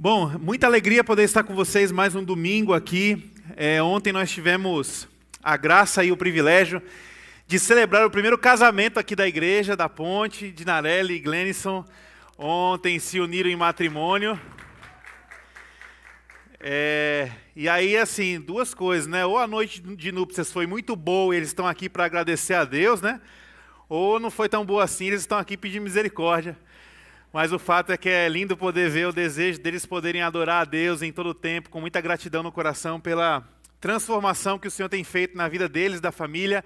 Bom, muita alegria poder estar com vocês mais um domingo aqui. É, ontem nós tivemos a graça e o privilégio de celebrar o primeiro casamento aqui da igreja, da Ponte, de Narelli e Glenison. Ontem se uniram em matrimônio. É, e aí, assim, duas coisas, né? Ou a noite de núpcias foi muito boa e eles estão aqui para agradecer a Deus, né? Ou não foi tão boa assim, eles estão aqui pedindo misericórdia. Mas o fato é que é lindo poder ver o desejo deles poderem adorar a Deus em todo o tempo, com muita gratidão no coração pela transformação que o Senhor tem feito na vida deles, da família.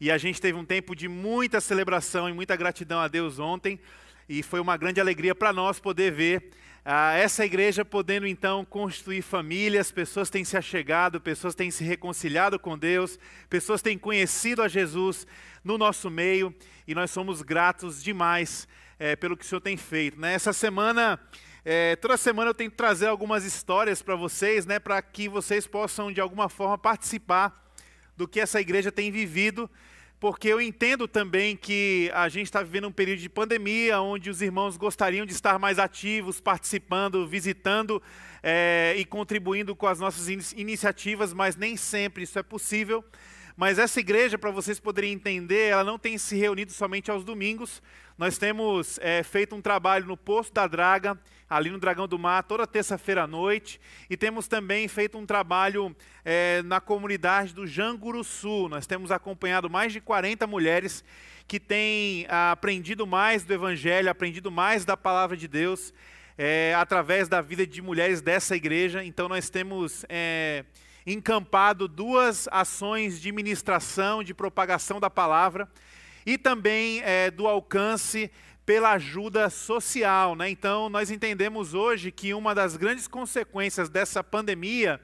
E a gente teve um tempo de muita celebração e muita gratidão a Deus ontem. E foi uma grande alegria para nós poder ver ah, essa igreja podendo então constituir famílias, pessoas têm se achegado, pessoas têm se reconciliado com Deus, pessoas têm conhecido a Jesus no nosso meio e nós somos gratos demais é, pelo que o Senhor tem feito. Né? Essa semana, é, toda semana eu tento trazer algumas histórias para vocês, né, para que vocês possam de alguma forma participar do que essa igreja tem vivido, porque eu entendo também que a gente está vivendo um período de pandemia, onde os irmãos gostariam de estar mais ativos, participando, visitando é, e contribuindo com as nossas in iniciativas, mas nem sempre isso é possível. Mas essa igreja, para vocês poderem entender, ela não tem se reunido somente aos domingos. Nós temos é, feito um trabalho no Poço da Draga, ali no Dragão do Mar, toda terça-feira à noite. E temos também feito um trabalho é, na comunidade do Janguruçu. Nós temos acompanhado mais de 40 mulheres que têm ah, aprendido mais do Evangelho, aprendido mais da palavra de Deus, é, através da vida de mulheres dessa igreja. Então nós temos é, encampado duas ações de ministração, de propagação da palavra e também é, do alcance pela ajuda social. Né? Então, nós entendemos hoje que uma das grandes consequências dessa pandemia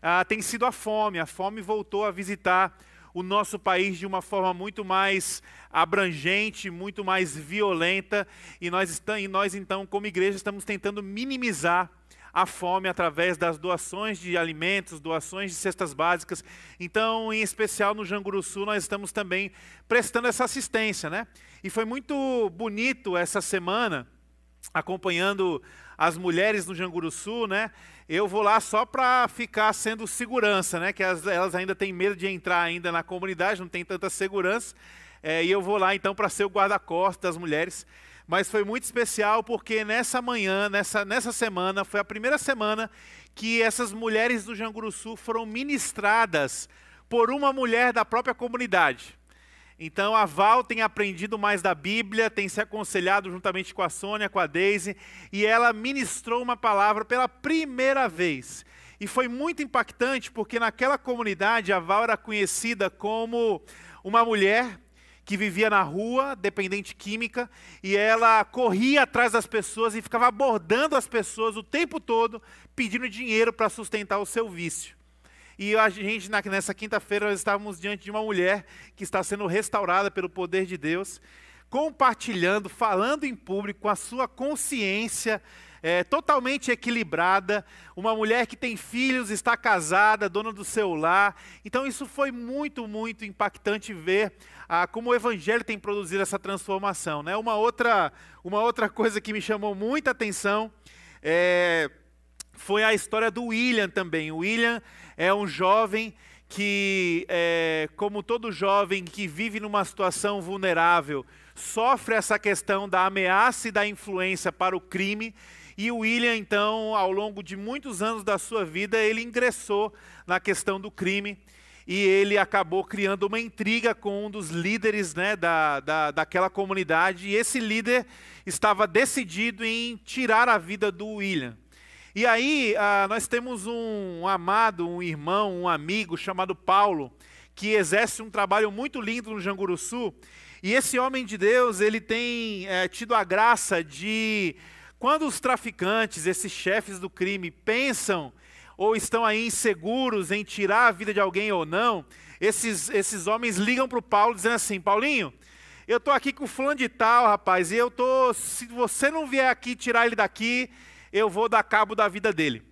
ah, tem sido a fome. A fome voltou a visitar o nosso país de uma forma muito mais abrangente, muito mais violenta, e nós, e nós então, como igreja, estamos tentando minimizar a fome através das doações de alimentos, doações de cestas básicas. Então, em especial no Janguruçu, nós estamos também prestando essa assistência, né? E foi muito bonito essa semana, acompanhando as mulheres no Janguruçu, né? Eu vou lá só para ficar sendo segurança, né? Que elas, elas, ainda têm medo de entrar ainda na comunidade, não tem tanta segurança. É, e eu vou lá então para ser o guarda-costas das mulheres mas foi muito especial porque nessa manhã, nessa, nessa semana, foi a primeira semana que essas mulheres do Janguruçu foram ministradas por uma mulher da própria comunidade. Então a Val tem aprendido mais da Bíblia, tem se aconselhado juntamente com a Sônia, com a Daisy, e ela ministrou uma palavra pela primeira vez. E foi muito impactante porque naquela comunidade a Val era conhecida como uma mulher que vivia na rua, dependente química, e ela corria atrás das pessoas e ficava abordando as pessoas o tempo todo, pedindo dinheiro para sustentar o seu vício. E a gente, nessa quinta-feira, nós estávamos diante de uma mulher que está sendo restaurada pelo poder de Deus, compartilhando, falando em público, com a sua consciência é, totalmente equilibrada, uma mulher que tem filhos, está casada, dona do seu lar. Então, isso foi muito, muito impactante ver ah, como o Evangelho tem produzido essa transformação. Né? Uma, outra, uma outra coisa que me chamou muita atenção é, foi a história do William também. O William é um jovem que, é, como todo jovem que vive numa situação vulnerável, sofre essa questão da ameaça e da influência para o crime e o William, então, ao longo de muitos anos da sua vida, ele ingressou na questão do crime e ele acabou criando uma intriga com um dos líderes né, da, da, daquela comunidade. E esse líder estava decidido em tirar a vida do William. E aí ah, nós temos um, amado, um irmão, um amigo chamado Paulo, que exerce um trabalho muito lindo no Janguruçu. E esse homem de Deus, ele tem é, tido a graça de quando os traficantes, esses chefes do crime, pensam ou estão aí inseguros em tirar a vida de alguém ou não, esses, esses homens ligam para o Paulo dizendo assim: Paulinho, eu estou aqui com fulano de tal, rapaz, e eu tô, se você não vier aqui tirar ele daqui, eu vou dar cabo da vida dele.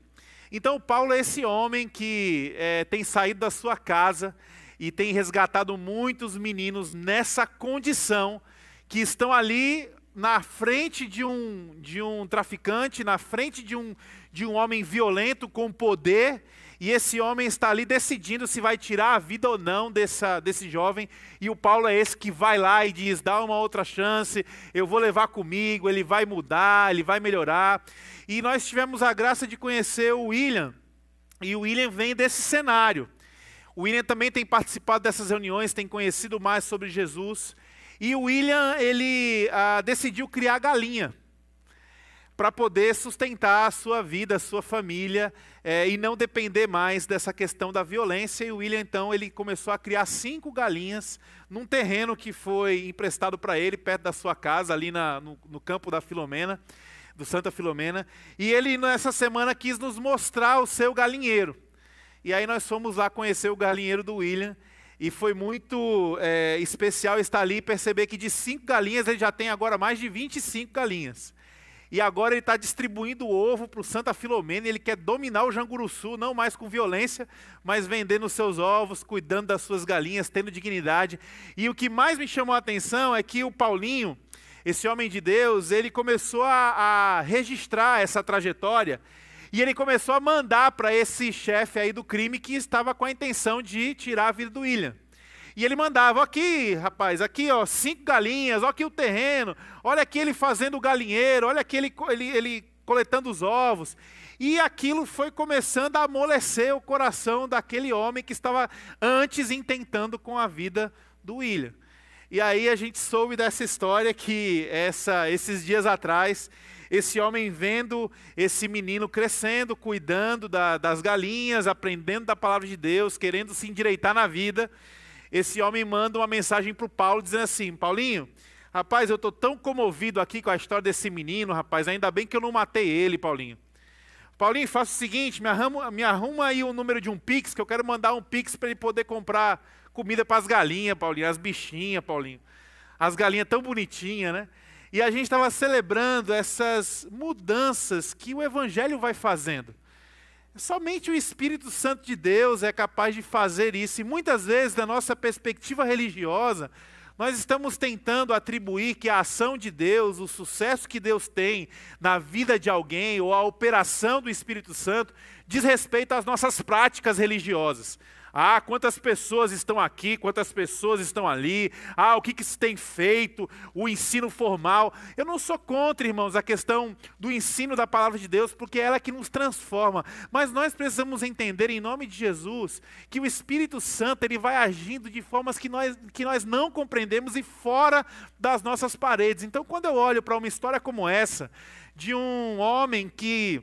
Então, Paulo é esse homem que é, tem saído da sua casa e tem resgatado muitos meninos nessa condição, que estão ali na frente de um, de um traficante, na frente de um, de um homem violento com poder, e esse homem está ali decidindo se vai tirar a vida ou não dessa, desse jovem. E o Paulo é esse que vai lá e diz: dá uma outra chance, eu vou levar comigo, ele vai mudar, ele vai melhorar. E nós tivemos a graça de conhecer o William, e o William vem desse cenário. O William também tem participado dessas reuniões, tem conhecido mais sobre Jesus. E o William, ele ah, decidiu criar galinha para poder sustentar a sua vida, a sua família é, e não depender mais dessa questão da violência. E o William, então, ele começou a criar cinco galinhas num terreno que foi emprestado para ele, perto da sua casa, ali na, no, no campo da Filomena, do Santa Filomena. E ele, nessa semana, quis nos mostrar o seu galinheiro. E aí nós fomos lá conhecer o galinheiro do William. E foi muito é, especial estar ali e perceber que de cinco galinhas ele já tem agora mais de 25 galinhas. E agora ele está distribuindo o ovo para o Santa Filomena. Ele quer dominar o Janguruçu, não mais com violência, mas vendendo seus ovos, cuidando das suas galinhas, tendo dignidade. E o que mais me chamou a atenção é que o Paulinho, esse homem de Deus, ele começou a, a registrar essa trajetória. E ele começou a mandar para esse chefe aí do crime que estava com a intenção de tirar a vida do William. E ele mandava, aqui, rapaz, aqui, ó, cinco galinhas, ó aqui o terreno, olha aqui ele fazendo o galinheiro, olha aqui ele, ele, ele coletando os ovos. E aquilo foi começando a amolecer o coração daquele homem que estava antes intentando com a vida do William. E aí a gente soube dessa história que essa, esses dias atrás, esse homem vendo esse menino crescendo, cuidando da, das galinhas, aprendendo da palavra de Deus, querendo se endireitar na vida, esse homem manda uma mensagem para o Paulo dizendo assim: Paulinho, rapaz, eu estou tão comovido aqui com a história desse menino, rapaz, ainda bem que eu não matei ele, Paulinho. Paulinho, faça o seguinte: me arruma, me arruma aí o número de um Pix, que eu quero mandar um Pix para ele poder comprar comida para as galinhas, Paulinho, as bichinhas, Paulinho. As galinhas tão bonitinhas, né? E a gente estava celebrando essas mudanças que o Evangelho vai fazendo. Somente o Espírito Santo de Deus é capaz de fazer isso. E muitas vezes, da nossa perspectiva religiosa, nós estamos tentando atribuir que a ação de Deus, o sucesso que Deus tem na vida de alguém, ou a operação do Espírito Santo, diz respeito às nossas práticas religiosas. Ah, quantas pessoas estão aqui, quantas pessoas estão ali. Ah, o que, que se tem feito, o ensino formal. Eu não sou contra, irmãos, a questão do ensino da palavra de Deus, porque é ela que nos transforma. Mas nós precisamos entender, em nome de Jesus, que o Espírito Santo ele vai agindo de formas que nós, que nós não compreendemos e fora das nossas paredes. Então, quando eu olho para uma história como essa, de um homem que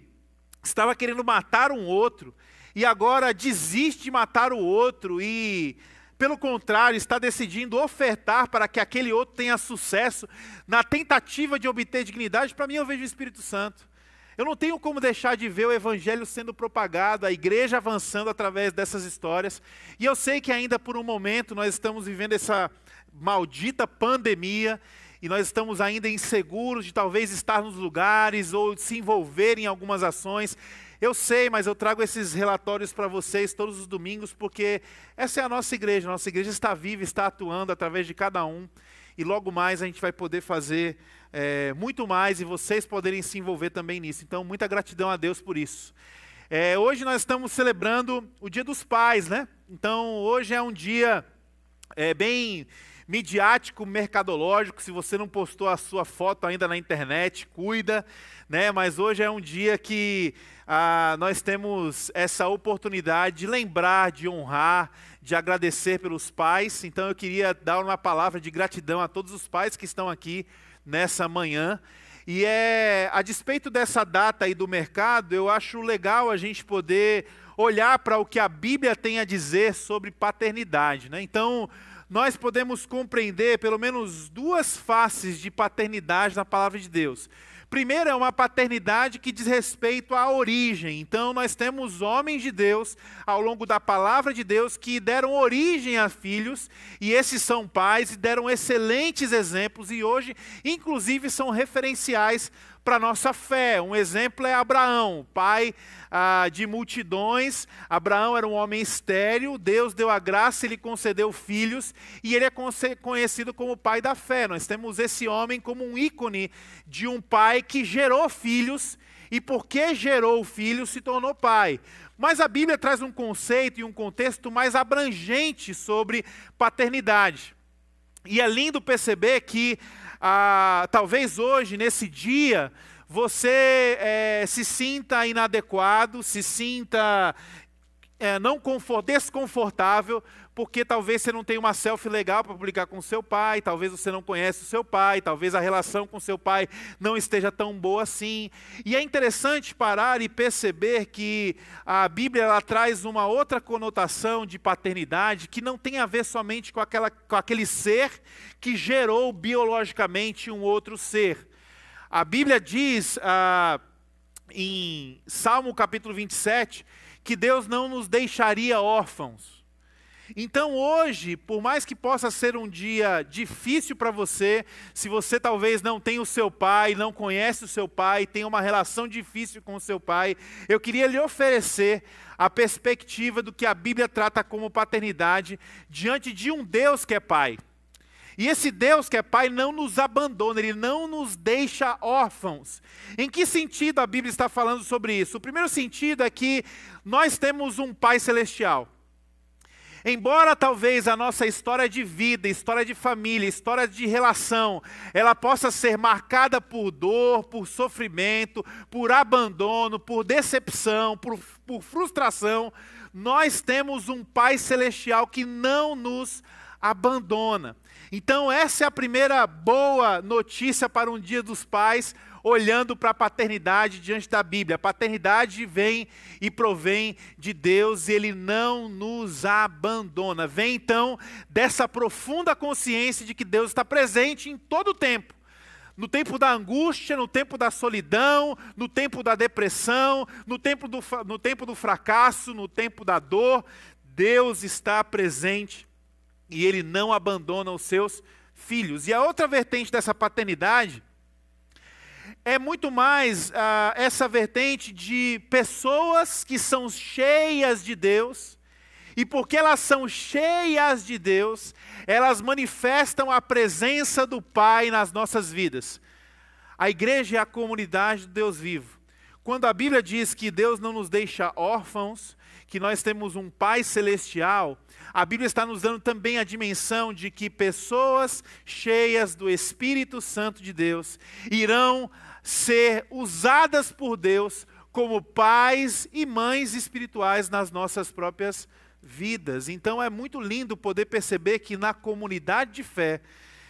estava querendo matar um outro, e agora desiste de matar o outro e, pelo contrário, está decidindo ofertar para que aquele outro tenha sucesso na tentativa de obter dignidade, para mim eu vejo o Espírito Santo. Eu não tenho como deixar de ver o evangelho sendo propagado, a igreja avançando através dessas histórias. E eu sei que ainda por um momento nós estamos vivendo essa maldita pandemia e nós estamos ainda inseguros de talvez estar nos lugares ou se envolver em algumas ações. Eu sei, mas eu trago esses relatórios para vocês todos os domingos, porque essa é a nossa igreja. Nossa igreja está viva, está atuando através de cada um. E logo mais a gente vai poder fazer é, muito mais e vocês poderem se envolver também nisso. Então, muita gratidão a Deus por isso. É, hoje nós estamos celebrando o Dia dos Pais, né? Então, hoje é um dia é, bem midiático, mercadológico. Se você não postou a sua foto ainda na internet, cuida, né? Mas hoje é um dia que ah, nós temos essa oportunidade de lembrar, de honrar, de agradecer pelos pais. Então eu queria dar uma palavra de gratidão a todos os pais que estão aqui nessa manhã. E é a despeito dessa data aí do mercado, eu acho legal a gente poder olhar para o que a Bíblia tem a dizer sobre paternidade. Né? Então, nós podemos compreender pelo menos duas faces de paternidade na palavra de Deus. Primeiro é uma paternidade que diz respeito à origem. Então nós temos homens de Deus ao longo da palavra de Deus que deram origem a filhos, e esses são pais e deram excelentes exemplos e hoje inclusive são referenciais para a nossa fé. Um exemplo é Abraão, pai ah, de multidões. Abraão era um homem estéril, Deus deu a graça, ele concedeu filhos e ele é conhecido como pai da fé. Nós temos esse homem como um ícone de um pai que gerou filhos e porque gerou filhos se tornou pai. Mas a Bíblia traz um conceito e um contexto mais abrangente sobre paternidade. E é lindo perceber que, ah, talvez hoje, nesse dia, você é, se sinta inadequado, se sinta é, não confort, desconfortável, porque talvez você não tenha uma selfie legal para publicar com seu pai, talvez você não conhece o seu pai, talvez a relação com seu pai não esteja tão boa assim. E é interessante parar e perceber que a Bíblia ela traz uma outra conotação de paternidade que não tem a ver somente com, aquela, com aquele ser que gerou biologicamente um outro ser. A Bíblia diz ah, em Salmo capítulo 27 que Deus não nos deixaria órfãos. Então hoje, por mais que possa ser um dia difícil para você, se você talvez não tem o seu pai, não conhece o seu pai, tem uma relação difícil com o seu pai, eu queria lhe oferecer a perspectiva do que a Bíblia trata como paternidade diante de um Deus que é pai. E esse Deus que é Pai não nos abandona, Ele não nos deixa órfãos. Em que sentido a Bíblia está falando sobre isso? O primeiro sentido é que nós temos um Pai celestial. Embora talvez a nossa história de vida, história de família, história de relação, ela possa ser marcada por dor, por sofrimento, por abandono, por decepção, por, por frustração, nós temos um Pai Celestial que não nos abandona. Então, essa é a primeira boa notícia para um Dia dos Pais, olhando para a paternidade diante da Bíblia. A paternidade vem e provém de Deus, e Ele não nos abandona. Vem então dessa profunda consciência de que Deus está presente em todo o tempo. No tempo da angústia, no tempo da solidão, no tempo da depressão, no tempo do, no tempo do fracasso, no tempo da dor, Deus está presente e Ele não abandona os seus filhos. E a outra vertente dessa paternidade é muito mais ah, essa vertente de pessoas que são cheias de Deus, e porque elas são cheias de Deus, elas manifestam a presença do Pai nas nossas vidas. A igreja é a comunidade do Deus vivo. Quando a Bíblia diz que Deus não nos deixa órfãos, que nós temos um Pai celestial, a Bíblia está nos dando também a dimensão de que pessoas cheias do Espírito Santo de Deus irão ser usadas por Deus como pais e mães espirituais nas nossas próprias vidas. Então é muito lindo poder perceber que na comunidade de fé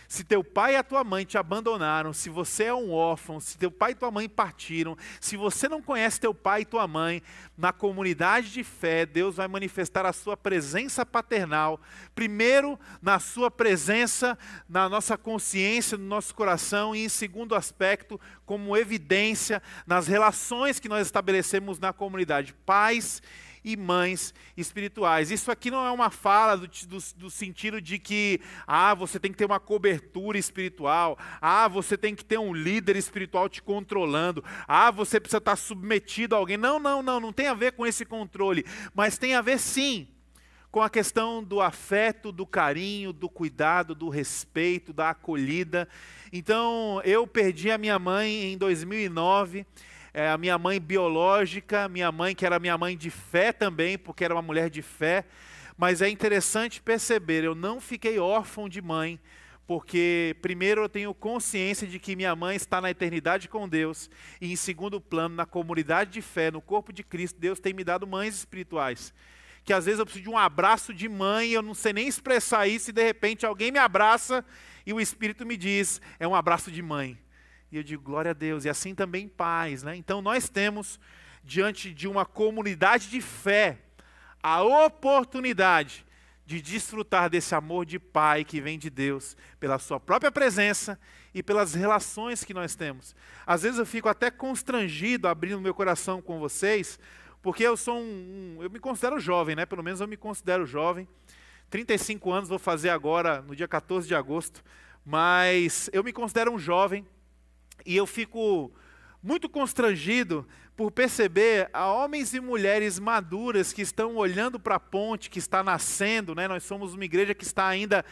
se teu pai e a tua mãe te abandonaram, se você é um órfão, se teu pai e tua mãe partiram, se você não conhece teu pai e tua mãe, na comunidade de fé, Deus vai manifestar a sua presença paternal, primeiro na sua presença, na nossa consciência, no nosso coração, e em segundo aspecto, como evidência nas relações que nós estabelecemos na comunidade. Pais e mães espirituais. Isso aqui não é uma fala do, do, do, sentido de que, ah, você tem que ter uma cobertura espiritual, ah, você tem que ter um líder espiritual te controlando, ah, você precisa estar submetido a alguém. Não, não, não, não tem a ver com esse controle, mas tem a ver sim com a questão do afeto, do carinho, do cuidado, do respeito, da acolhida. Então, eu perdi a minha mãe em 2009 é, a minha mãe biológica, minha mãe que era minha mãe de fé também, porque era uma mulher de fé. Mas é interessante perceber, eu não fiquei órfão de mãe, porque primeiro eu tenho consciência de que minha mãe está na eternidade com Deus, e em segundo plano, na comunidade de fé, no corpo de Cristo, Deus tem me dado mães espirituais. Que às vezes eu preciso de um abraço de mãe, eu não sei nem expressar isso, e de repente alguém me abraça e o Espírito me diz: é um abraço de mãe. E eu digo, glória a Deus. E assim também paz. Né? Então nós temos, diante de uma comunidade de fé, a oportunidade de desfrutar desse amor de pai que vem de Deus, pela sua própria presença e pelas relações que nós temos. Às vezes eu fico até constrangido abrindo meu coração com vocês, porque eu sou um, um eu me considero jovem, né? Pelo menos eu me considero jovem. 35 anos vou fazer agora no dia 14 de agosto, mas eu me considero um jovem e eu fico muito constrangido por perceber a homens e mulheres maduras que estão olhando para a ponte que está nascendo, né? Nós somos uma igreja que está ainda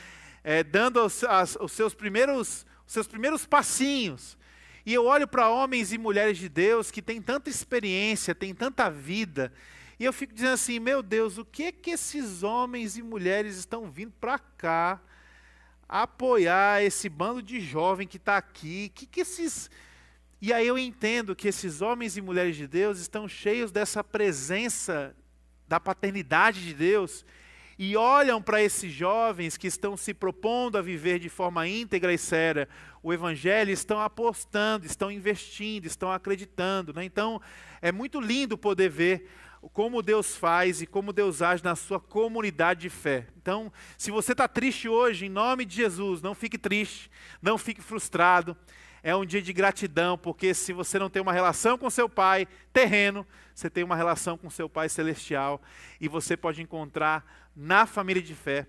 é, dando os, as, os, seus primeiros, os seus primeiros passinhos. E eu olho para homens e mulheres de Deus que têm tanta experiência, têm tanta vida, e eu fico dizendo assim: meu Deus, o que é que esses homens e mulheres estão vindo para cá apoiar esse bando de jovem que está aqui? Que que esses e aí eu entendo que esses homens e mulheres de Deus estão cheios dessa presença da paternidade de Deus e olham para esses jovens que estão se propondo a viver de forma íntegra e séria o Evangelho, estão apostando, estão investindo, estão acreditando. Né? Então, é muito lindo poder ver como Deus faz e como Deus age na sua comunidade de fé. Então, se você está triste hoje, em nome de Jesus, não fique triste, não fique frustrado é um dia de gratidão, porque se você não tem uma relação com seu pai terreno, você tem uma relação com seu pai celestial e você pode encontrar na família de fé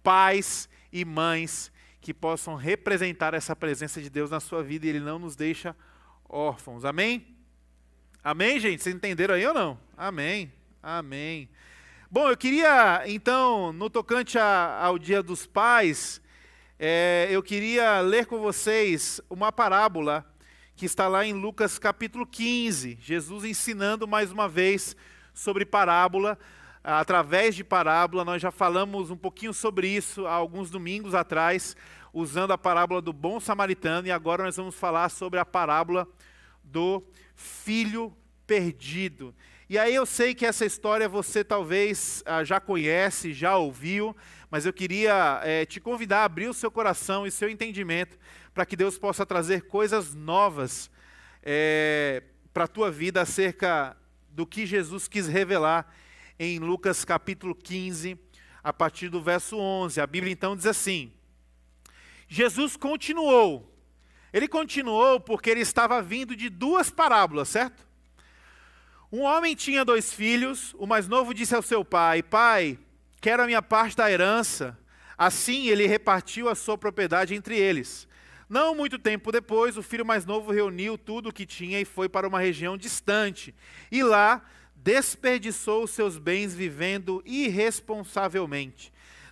pais e mães que possam representar essa presença de Deus na sua vida e ele não nos deixa órfãos. Amém? Amém, gente? Vocês entenderam aí ou não? Amém. Amém. Bom, eu queria, então, no tocante a, ao Dia dos Pais, é, eu queria ler com vocês uma parábola que está lá em Lucas capítulo 15. Jesus ensinando mais uma vez sobre parábola. Através de parábola, nós já falamos um pouquinho sobre isso há alguns domingos atrás, usando a parábola do bom samaritano, e agora nós vamos falar sobre a parábola do filho perdido. E aí eu sei que essa história você talvez ah, já conhece, já ouviu, mas eu queria é, te convidar a abrir o seu coração e seu entendimento para que Deus possa trazer coisas novas é, para a tua vida acerca do que Jesus quis revelar em Lucas capítulo 15, a partir do verso 11. A Bíblia então diz assim: Jesus continuou. Ele continuou porque ele estava vindo de duas parábolas, certo? Um homem tinha dois filhos, o mais novo disse ao seu pai: Pai, Quero a minha parte da herança. Assim ele repartiu a sua propriedade entre eles. Não muito tempo depois, o filho mais novo reuniu tudo o que tinha e foi para uma região distante. E lá desperdiçou seus bens vivendo irresponsavelmente.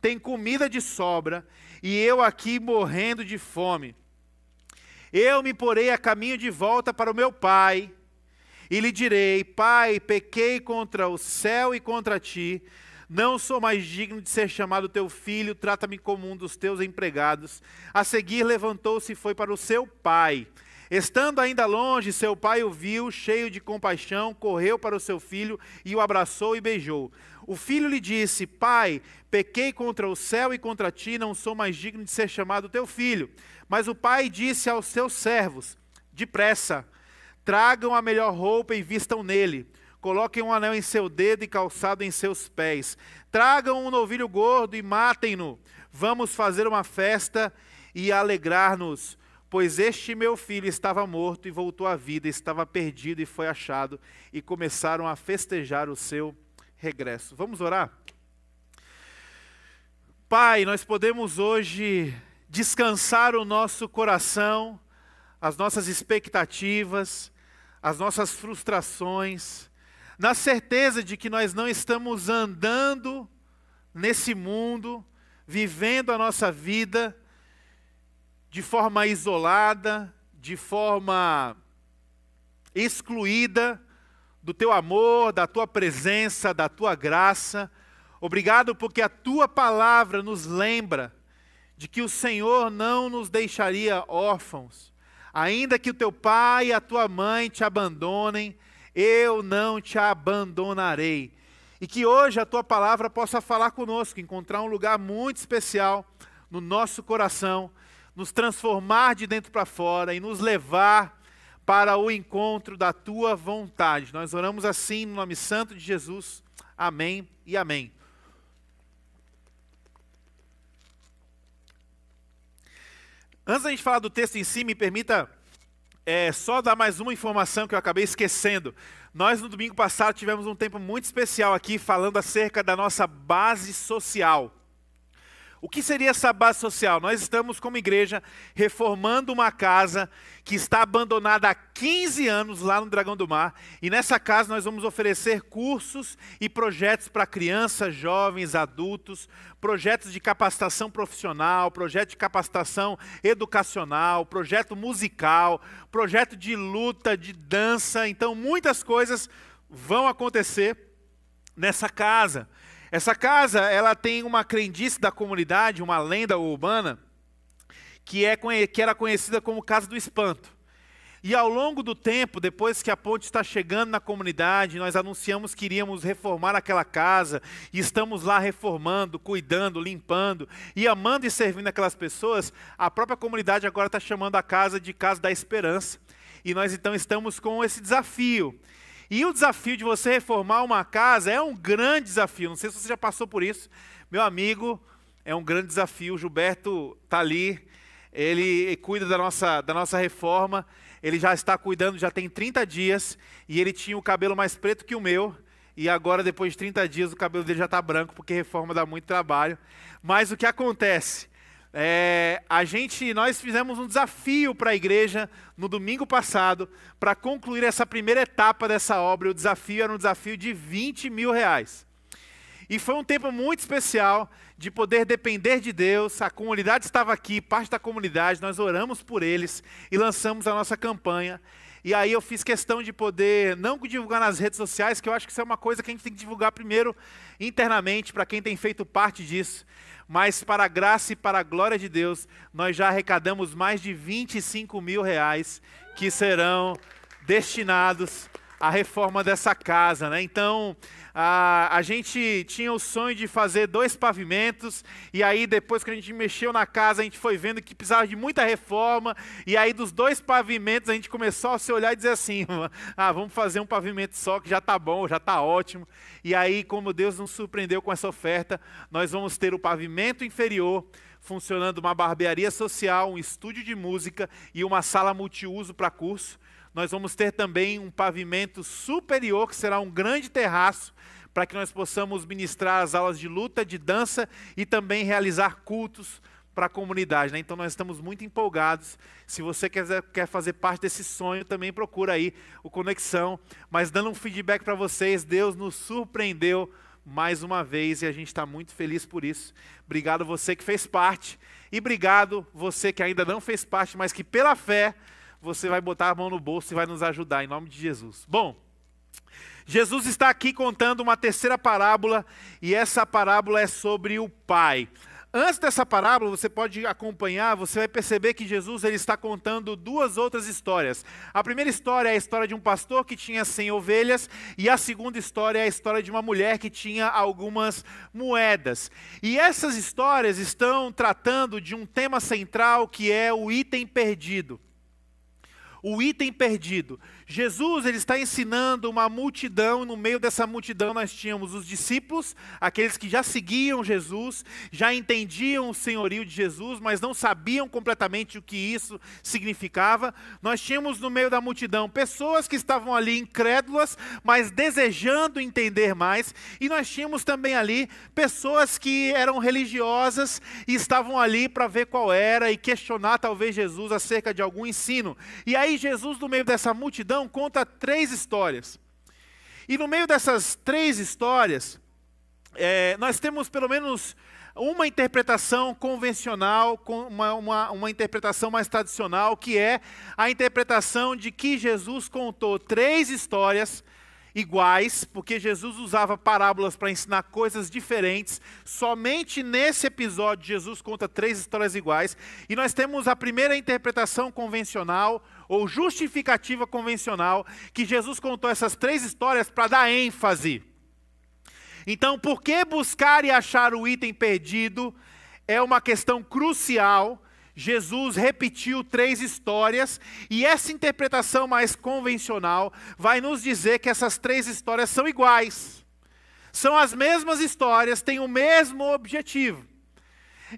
têm comida de sobra e eu aqui morrendo de fome? Eu me porei a caminho de volta para o meu pai e lhe direi: Pai, pequei contra o céu e contra ti não sou mais digno de ser chamado teu filho, trata-me como um dos teus empregados. A seguir levantou-se e foi para o seu pai. Estando ainda longe, seu pai o viu, cheio de compaixão, correu para o seu filho e o abraçou e beijou. O filho lhe disse: Pai, pequei contra o céu e contra ti, não sou mais digno de ser chamado teu filho. Mas o pai disse aos seus servos: Depressa, tragam a melhor roupa e vistam nele Coloquem um anel em seu dedo e calçado em seus pés. Tragam um novilho gordo e matem-no. Vamos fazer uma festa e alegrar-nos, pois este meu filho estava morto e voltou à vida, estava perdido e foi achado, e começaram a festejar o seu regresso. Vamos orar? Pai, nós podemos hoje descansar o nosso coração, as nossas expectativas, as nossas frustrações, na certeza de que nós não estamos andando nesse mundo, vivendo a nossa vida de forma isolada, de forma excluída do teu amor, da tua presença, da tua graça. Obrigado porque a tua palavra nos lembra de que o Senhor não nos deixaria órfãos. Ainda que o teu pai e a tua mãe te abandonem, eu não te abandonarei. E que hoje a tua palavra possa falar conosco, encontrar um lugar muito especial no nosso coração, nos transformar de dentro para fora e nos levar para o encontro da tua vontade. Nós oramos assim no nome santo de Jesus. Amém e amém. Antes da gente falar do texto em si, me permita é, só dar mais uma informação que eu acabei esquecendo. Nós, no domingo passado, tivemos um tempo muito especial aqui falando acerca da nossa base social. O que seria essa base social? Nós estamos, como igreja, reformando uma casa que está abandonada há 15 anos lá no Dragão do Mar. E nessa casa nós vamos oferecer cursos e projetos para crianças, jovens, adultos, projetos de capacitação profissional, projeto de capacitação educacional, projeto musical, projeto de luta, de dança. Então, muitas coisas vão acontecer nessa casa. Essa casa, ela tem uma crendice da comunidade, uma lenda urbana, que, é, que era conhecida como Casa do Espanto. E ao longo do tempo, depois que a ponte está chegando na comunidade, nós anunciamos que iríamos reformar aquela casa, e estamos lá reformando, cuidando, limpando, e amando e servindo aquelas pessoas, a própria comunidade agora está chamando a casa de Casa da Esperança. E nós então estamos com esse desafio e o desafio de você reformar uma casa é um grande desafio. Não sei se você já passou por isso. Meu amigo, é um grande desafio. O Gilberto está ali, ele cuida da nossa, da nossa reforma. Ele já está cuidando, já tem 30 dias, e ele tinha o cabelo mais preto que o meu. E agora, depois de 30 dias, o cabelo dele já está branco, porque reforma dá muito trabalho. Mas o que acontece? É, a gente, nós fizemos um desafio para a igreja no domingo passado para concluir essa primeira etapa dessa obra. O desafio era um desafio de 20 mil reais. E foi um tempo muito especial de poder depender de Deus. A comunidade estava aqui, parte da comunidade, nós oramos por eles e lançamos a nossa campanha. E aí eu fiz questão de poder não divulgar nas redes sociais, que eu acho que isso é uma coisa que a gente tem que divulgar primeiro internamente para quem tem feito parte disso mas para a graça e para a glória de Deus, nós já arrecadamos mais de 25 mil reais que serão destinados à reforma dessa casa. Né? Então, a, a gente tinha o sonho de fazer dois pavimentos, e aí depois que a gente mexeu na casa, a gente foi vendo que precisava de muita reforma, e aí dos dois pavimentos a gente começou a se olhar e dizer assim, ah, vamos fazer um pavimento só que já está bom, já está ótimo. E aí, como Deus nos surpreendeu com essa oferta, nós vamos ter o pavimento inferior, funcionando uma barbearia social, um estúdio de música e uma sala multiuso para curso. Nós vamos ter também um pavimento superior, que será um grande terraço, para que nós possamos ministrar as aulas de luta, de dança e também realizar cultos para a comunidade. Né? Então nós estamos muito empolgados. Se você quer, quer fazer parte desse sonho, também procura aí o Conexão. Mas dando um feedback para vocês, Deus nos surpreendeu mais uma vez e a gente está muito feliz por isso. Obrigado você que fez parte e obrigado você que ainda não fez parte, mas que pela fé você vai botar a mão no bolso e vai nos ajudar em nome de Jesus. Bom, Jesus está aqui contando uma terceira parábola, e essa parábola é sobre o Pai. Antes dessa parábola, você pode acompanhar, você vai perceber que Jesus ele está contando duas outras histórias. A primeira história é a história de um pastor que tinha 100 ovelhas, e a segunda história é a história de uma mulher que tinha algumas moedas. E essas histórias estão tratando de um tema central que é o item perdido. O item perdido. Jesus ele está ensinando uma multidão, no meio dessa multidão nós tínhamos os discípulos, aqueles que já seguiam Jesus, já entendiam o senhorio de Jesus, mas não sabiam completamente o que isso significava. Nós tínhamos no meio da multidão pessoas que estavam ali incrédulas, mas desejando entender mais, e nós tínhamos também ali pessoas que eram religiosas e estavam ali para ver qual era e questionar talvez Jesus acerca de algum ensino. E aí Jesus no meio dessa multidão Jordão conta três histórias. E no meio dessas três histórias, é, nós temos pelo menos uma interpretação convencional, uma, uma, uma, interpretação mais tradicional, que é a interpretação de que Jesus contou três histórias iguais, porque Jesus usava parábolas para ensinar coisas diferentes. Somente nesse episódio, Jesus conta três histórias iguais. E nós temos a primeira interpretação convencional, ou justificativa convencional, que Jesus contou essas três histórias para dar ênfase. Então, por que buscar e achar o item perdido é uma questão crucial. Jesus repetiu três histórias, e essa interpretação mais convencional vai nos dizer que essas três histórias são iguais. São as mesmas histórias, têm o mesmo objetivo.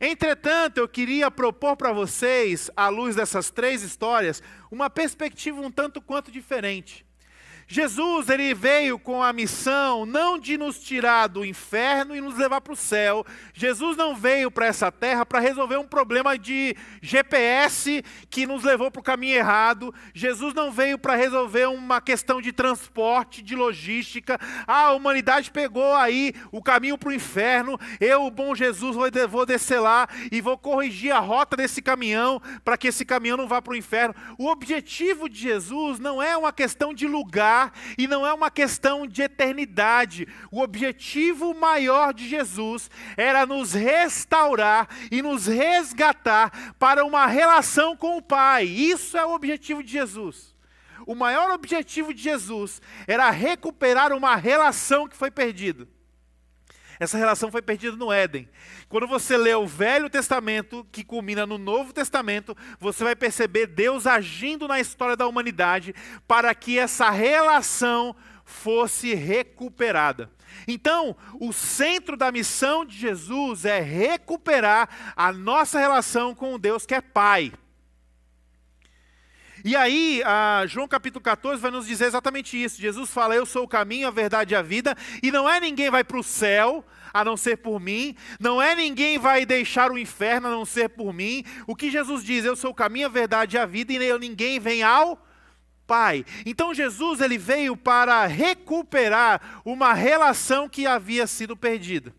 Entretanto, eu queria propor para vocês, à luz dessas três histórias, uma perspectiva um tanto quanto diferente. Jesus ele veio com a missão não de nos tirar do inferno e nos levar para o céu. Jesus não veio para essa terra para resolver um problema de GPS que nos levou para o caminho errado. Jesus não veio para resolver uma questão de transporte, de logística. Ah, a humanidade pegou aí o caminho para o inferno. Eu, o bom Jesus, vou descer lá e vou corrigir a rota desse caminhão para que esse caminhão não vá para o inferno. O objetivo de Jesus não é uma questão de lugar e não é uma questão de eternidade. O objetivo maior de Jesus era nos restaurar e nos resgatar para uma relação com o Pai. Isso é o objetivo de Jesus. O maior objetivo de Jesus era recuperar uma relação que foi perdida. Essa relação foi perdida no Éden. Quando você lê o Velho Testamento, que culmina no Novo Testamento, você vai perceber Deus agindo na história da humanidade para que essa relação fosse recuperada. Então, o centro da missão de Jesus é recuperar a nossa relação com o Deus que é Pai. E aí, João capítulo 14 vai nos dizer exatamente isso. Jesus fala: Eu sou o caminho, a verdade e a vida, e não é ninguém vai para o céu a não ser por mim, não é ninguém vai deixar o inferno a não ser por mim. O que Jesus diz: Eu sou o caminho, a verdade e a vida, e ninguém vem ao Pai. Então Jesus ele veio para recuperar uma relação que havia sido perdida.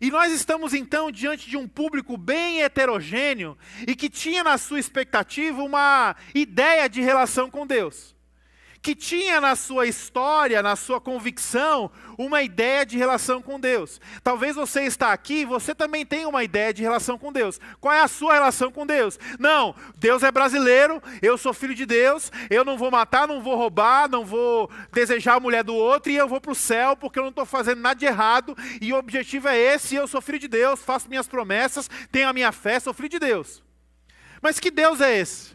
E nós estamos então diante de um público bem heterogêneo e que tinha na sua expectativa uma ideia de relação com Deus que tinha na sua história, na sua convicção, uma ideia de relação com Deus. Talvez você está aqui, você também tem uma ideia de relação com Deus. Qual é a sua relação com Deus? Não, Deus é brasileiro, eu sou filho de Deus, eu não vou matar, não vou roubar, não vou desejar a mulher do outro e eu vou para o céu porque eu não estou fazendo nada de errado e o objetivo é esse, eu sou filho de Deus, faço minhas promessas, tenho a minha fé, sou filho de Deus. Mas que Deus é esse?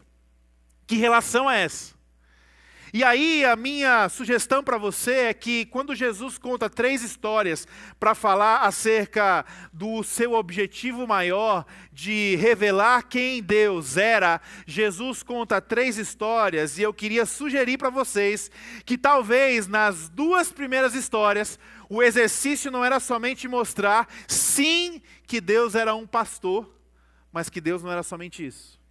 Que relação é essa? E aí a minha sugestão para você é que quando Jesus conta três histórias para falar acerca do seu objetivo maior de revelar quem Deus era, Jesus conta três histórias e eu queria sugerir para vocês que talvez nas duas primeiras histórias o exercício não era somente mostrar sim que Deus era um pastor, mas que Deus não era somente isso.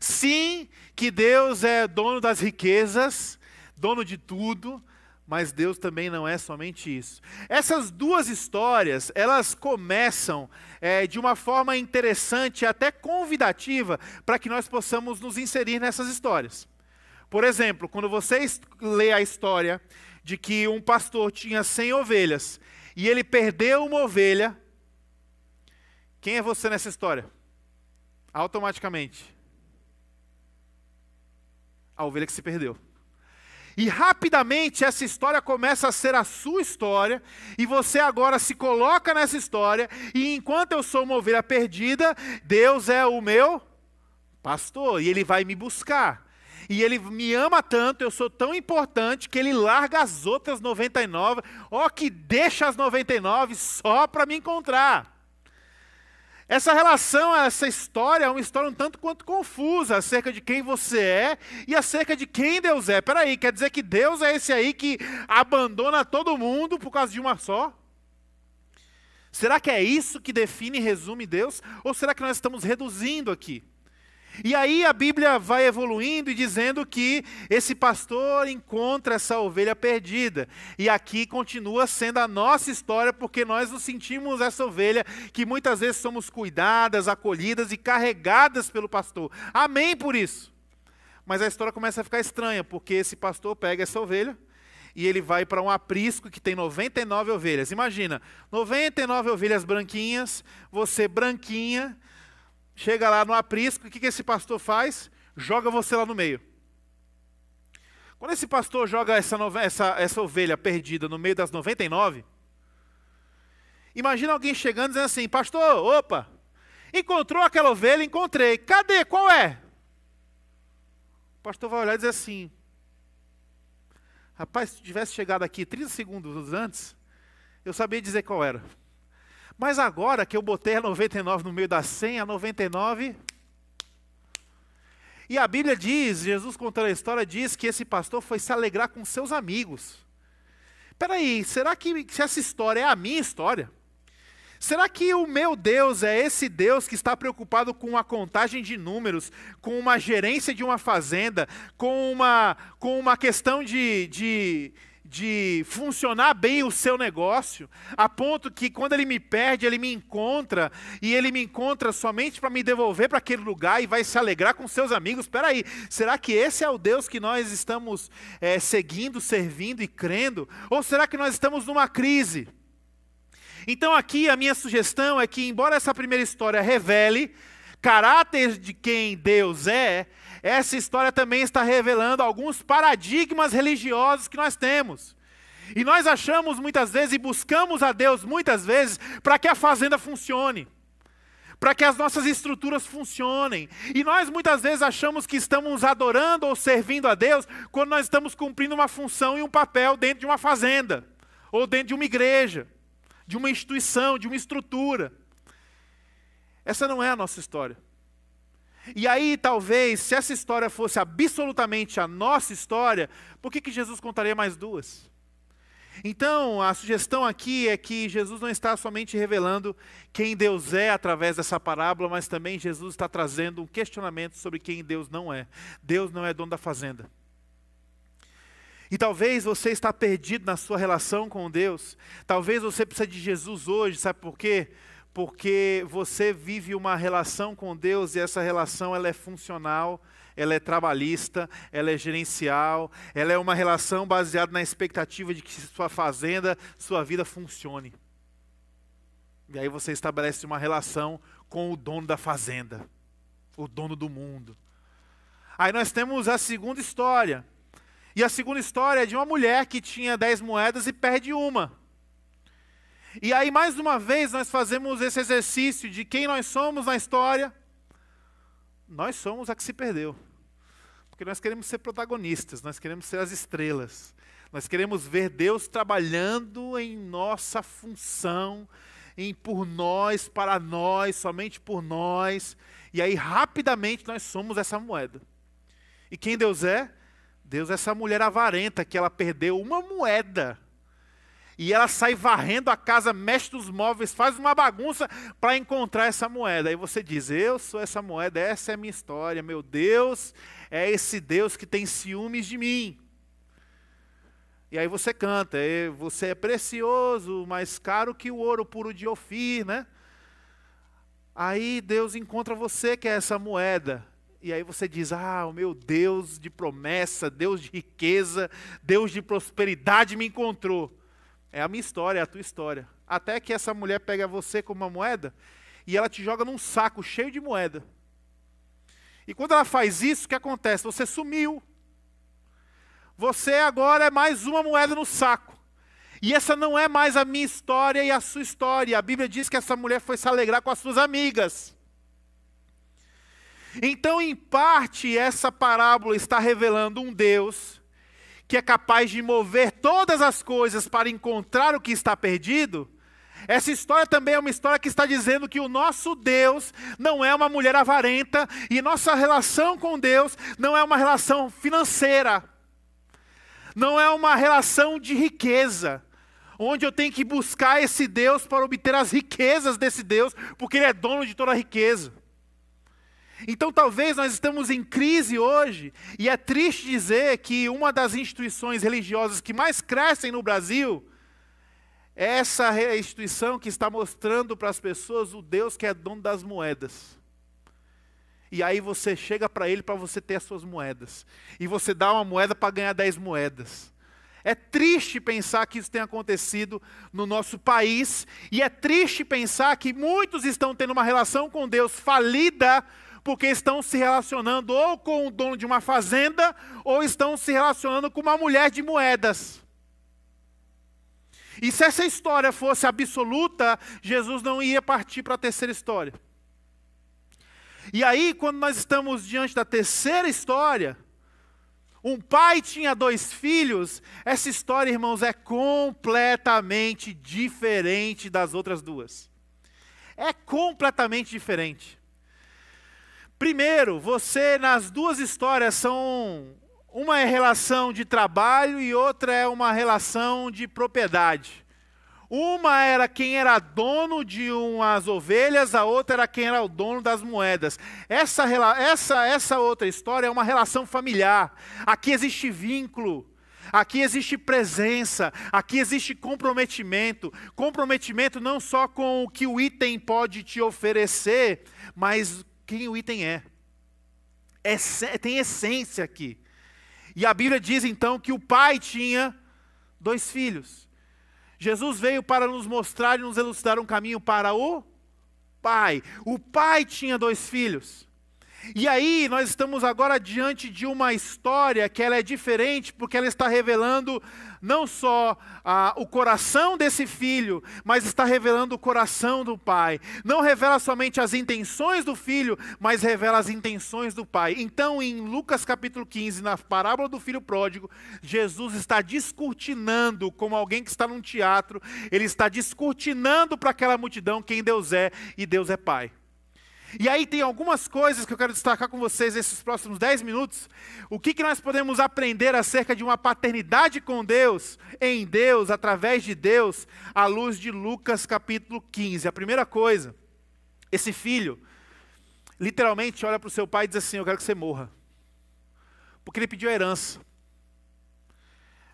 Sim, que Deus é dono das riquezas, dono de tudo, mas Deus também não é somente isso. Essas duas histórias, elas começam é, de uma forma interessante, até convidativa, para que nós possamos nos inserir nessas histórias. Por exemplo, quando você lê a história de que um pastor tinha 100 ovelhas e ele perdeu uma ovelha, quem é você nessa história? Automaticamente a ovelha que se perdeu. E rapidamente essa história começa a ser a sua história, e você agora se coloca nessa história, e enquanto eu sou uma ovelha perdida, Deus é o meu pastor, e Ele vai me buscar. E Ele me ama tanto, eu sou tão importante, que Ele larga as outras 99, ó, que deixa as 99 só para me encontrar. Essa relação, essa história é uma história um tanto quanto confusa acerca de quem você é e acerca de quem Deus é. Peraí, quer dizer que Deus é esse aí que abandona todo mundo por causa de uma só? Será que é isso que define e resume Deus? Ou será que nós estamos reduzindo aqui? E aí a Bíblia vai evoluindo e dizendo que esse pastor encontra essa ovelha perdida. E aqui continua sendo a nossa história, porque nós nos sentimos essa ovelha que muitas vezes somos cuidadas, acolhidas e carregadas pelo pastor. Amém por isso. Mas a história começa a ficar estranha, porque esse pastor pega essa ovelha e ele vai para um aprisco que tem 99 ovelhas. Imagina, 99 ovelhas branquinhas, você branquinha, Chega lá no aprisco, o que, que esse pastor faz? Joga você lá no meio. Quando esse pastor joga essa, essa, essa ovelha perdida no meio das 99, imagina alguém chegando dizendo assim: Pastor, opa, Encontrou aquela ovelha? Encontrei. Cadê? Qual é? O pastor vai olhar e dizer assim: Rapaz, se tivesse chegado aqui 30 segundos antes, eu sabia dizer qual era. Mas agora que eu botei a 99 no meio da 100, a 99. E a Bíblia diz, Jesus contando a história, diz que esse pastor foi se alegrar com seus amigos. Espera aí, será que se essa história é a minha história? Será que o meu Deus é esse Deus que está preocupado com a contagem de números, com uma gerência de uma fazenda, com uma, com uma questão de, de, de funcionar bem o seu negócio, a ponto que quando ele me perde, ele me encontra, e ele me encontra somente para me devolver para aquele lugar e vai se alegrar com seus amigos? Espera aí, será que esse é o Deus que nós estamos é, seguindo, servindo e crendo? Ou será que nós estamos numa crise? Então, aqui a minha sugestão é que, embora essa primeira história revele caráter de quem Deus é, essa história também está revelando alguns paradigmas religiosos que nós temos. E nós achamos muitas vezes e buscamos a Deus muitas vezes para que a fazenda funcione, para que as nossas estruturas funcionem. E nós muitas vezes achamos que estamos adorando ou servindo a Deus quando nós estamos cumprindo uma função e um papel dentro de uma fazenda ou dentro de uma igreja de uma instituição, de uma estrutura. Essa não é a nossa história. E aí, talvez, se essa história fosse absolutamente a nossa história, por que, que Jesus contaria mais duas? Então, a sugestão aqui é que Jesus não está somente revelando quem Deus é através dessa parábola, mas também Jesus está trazendo um questionamento sobre quem Deus não é. Deus não é dono da fazenda. E talvez você está perdido na sua relação com Deus. Talvez você precise de Jesus hoje, sabe por quê? Porque você vive uma relação com Deus e essa relação ela é funcional, ela é trabalhista, ela é gerencial, ela é uma relação baseada na expectativa de que sua fazenda, sua vida funcione. E aí você estabelece uma relação com o dono da fazenda, o dono do mundo. Aí nós temos a segunda história e a segunda história é de uma mulher que tinha dez moedas e perde uma. E aí, mais uma vez, nós fazemos esse exercício de quem nós somos na história. Nós somos a que se perdeu. Porque nós queremos ser protagonistas, nós queremos ser as estrelas. Nós queremos ver Deus trabalhando em nossa função, em por nós, para nós, somente por nós. E aí, rapidamente, nós somos essa moeda. E quem Deus é? Deus é essa mulher avarenta que ela perdeu uma moeda. E ela sai varrendo a casa, mexe nos móveis, faz uma bagunça para encontrar essa moeda. Aí você diz: Eu sou essa moeda, essa é a minha história. Meu Deus é esse Deus que tem ciúmes de mim. E aí você canta: Você é precioso, mais caro que o ouro puro de Ofir, né? Aí Deus encontra você, que é essa moeda. E aí você diz: Ah, o meu Deus de promessa, Deus de riqueza, Deus de prosperidade me encontrou. É a minha história, é a tua história. Até que essa mulher pega você com uma moeda e ela te joga num saco cheio de moeda. E quando ela faz isso, o que acontece? Você sumiu. Você agora é mais uma moeda no saco. E essa não é mais a minha história e a sua história. A Bíblia diz que essa mulher foi se alegrar com as suas amigas. Então, em parte, essa parábola está revelando um Deus que é capaz de mover todas as coisas para encontrar o que está perdido. Essa história também é uma história que está dizendo que o nosso Deus não é uma mulher avarenta e nossa relação com Deus não é uma relação financeira, não é uma relação de riqueza, onde eu tenho que buscar esse Deus para obter as riquezas desse Deus, porque Ele é dono de toda a riqueza. Então talvez nós estamos em crise hoje, e é triste dizer que uma das instituições religiosas que mais crescem no Brasil é essa instituição que está mostrando para as pessoas o Deus que é dono das moedas. E aí você chega para ele para você ter as suas moedas. E você dá uma moeda para ganhar dez moedas. É triste pensar que isso tem acontecido no nosso país, e é triste pensar que muitos estão tendo uma relação com Deus falida porque estão se relacionando ou com o dono de uma fazenda, ou estão se relacionando com uma mulher de moedas. E se essa história fosse absoluta, Jesus não ia partir para a terceira história. E aí, quando nós estamos diante da terceira história, um pai tinha dois filhos, essa história, irmãos, é completamente diferente das outras duas. É completamente diferente. Primeiro, você nas duas histórias são uma é relação de trabalho e outra é uma relação de propriedade. Uma era quem era dono de umas ovelhas, a outra era quem era o dono das moedas. Essa, essa, essa outra história é uma relação familiar. Aqui existe vínculo. Aqui existe presença, aqui existe comprometimento. Comprometimento não só com o que o item pode te oferecer, mas quem o item é. tem essência aqui. E a Bíblia diz então que o pai tinha dois filhos. Jesus veio para nos mostrar e nos elucidar um caminho para o pai. O pai tinha dois filhos. E aí nós estamos agora diante de uma história que ela é diferente porque ela está revelando não só ah, o coração desse filho, mas está revelando o coração do pai. Não revela somente as intenções do filho, mas revela as intenções do pai. Então, em Lucas capítulo 15, na parábola do filho pródigo, Jesus está descortinando, como alguém que está num teatro, ele está descortinando para aquela multidão quem Deus é, e Deus é pai. E aí tem algumas coisas que eu quero destacar com vocês nesses próximos 10 minutos. O que, que nós podemos aprender acerca de uma paternidade com Deus, em Deus, através de Deus, à luz de Lucas capítulo 15. A primeira coisa, esse filho, literalmente olha para o seu pai e diz assim: Eu quero que você morra. Porque ele pediu herança.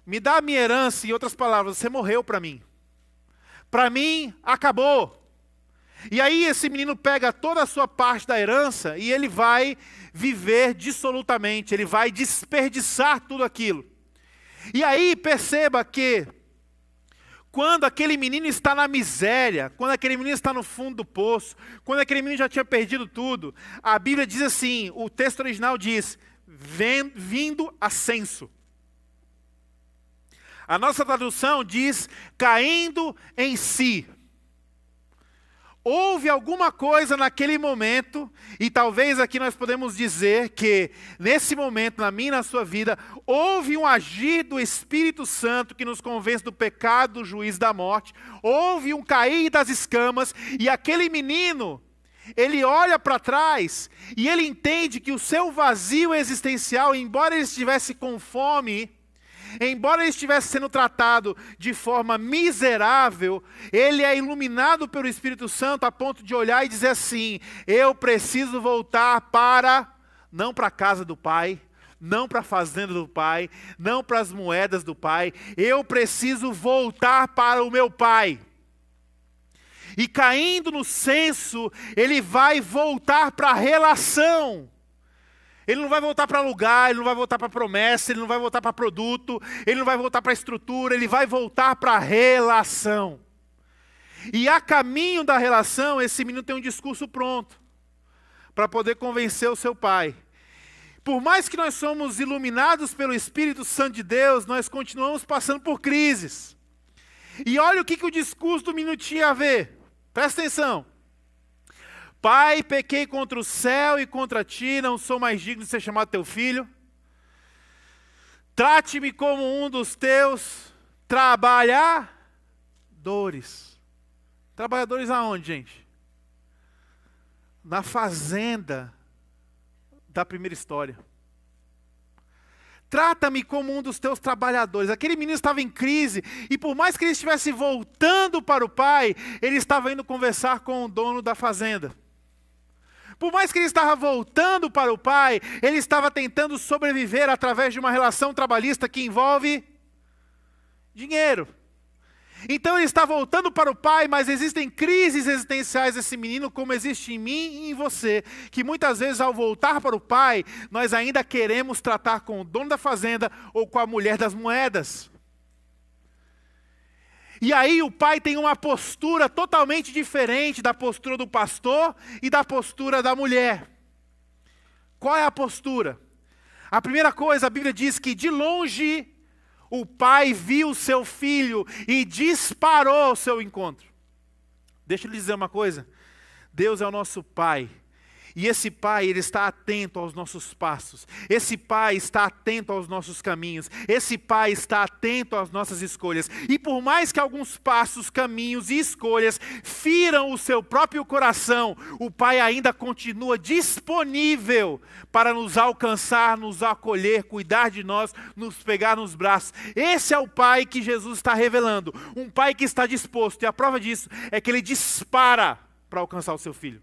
Me dá a minha herança, em outras palavras, você morreu para mim. Para mim, acabou. E aí esse menino pega toda a sua parte da herança e ele vai viver dissolutamente, ele vai desperdiçar tudo aquilo. E aí perceba que quando aquele menino está na miséria, quando aquele menino está no fundo do poço, quando aquele menino já tinha perdido tudo, a Bíblia diz assim, o texto original diz, vindo a censo. A nossa tradução diz caindo em si. Houve alguma coisa naquele momento, e talvez aqui nós podemos dizer que, nesse momento, na minha e na sua vida, houve um agir do Espírito Santo que nos convence do pecado, do juízo da morte, houve um cair das escamas, e aquele menino, ele olha para trás e ele entende que o seu vazio existencial, embora ele estivesse com fome, embora ele estivesse sendo tratado de forma miserável, ele é iluminado pelo Espírito Santo a ponto de olhar e dizer assim: eu preciso voltar para, não para a casa do Pai, não para a fazenda do pai, não para as moedas do pai, eu preciso voltar para o meu pai. E caindo no senso, ele vai voltar para a relação. Ele não vai voltar para lugar, ele não vai voltar para promessa, ele não vai voltar para produto, ele não vai voltar para estrutura, ele vai voltar para relação. E a caminho da relação, esse menino tem um discurso pronto para poder convencer o seu pai. Por mais que nós somos iluminados pelo Espírito Santo de Deus, nós continuamos passando por crises. E olha o que, que o discurso do menino tinha a ver. Presta atenção. Pai, pequei contra o céu e contra ti, não sou mais digno de ser chamado teu filho. Trate-me como um dos teus trabalhadores. Trabalhadores aonde, gente? Na fazenda da primeira história. Trata-me como um dos teus trabalhadores. Aquele menino estava em crise, e por mais que ele estivesse voltando para o pai, ele estava indo conversar com o dono da fazenda. Por mais que ele estava voltando para o pai, ele estava tentando sobreviver através de uma relação trabalhista que envolve dinheiro. Então ele está voltando para o pai, mas existem crises existenciais desse menino, como existe em mim e em você, que muitas vezes ao voltar para o pai, nós ainda queremos tratar com o dono da fazenda ou com a mulher das moedas. E aí o pai tem uma postura totalmente diferente da postura do pastor e da postura da mulher. Qual é a postura? A primeira coisa, a Bíblia diz que de longe o pai viu seu filho e disparou ao seu encontro. Deixa eu lhe dizer uma coisa: Deus é o nosso pai. E esse Pai, ele está atento aos nossos passos. Esse Pai está atento aos nossos caminhos. Esse Pai está atento às nossas escolhas. E por mais que alguns passos, caminhos e escolhas firam o seu próprio coração, o Pai ainda continua disponível para nos alcançar, nos acolher, cuidar de nós, nos pegar nos braços. Esse é o Pai que Jesus está revelando. Um Pai que está disposto. E a prova disso é que ele dispara para alcançar o seu filho.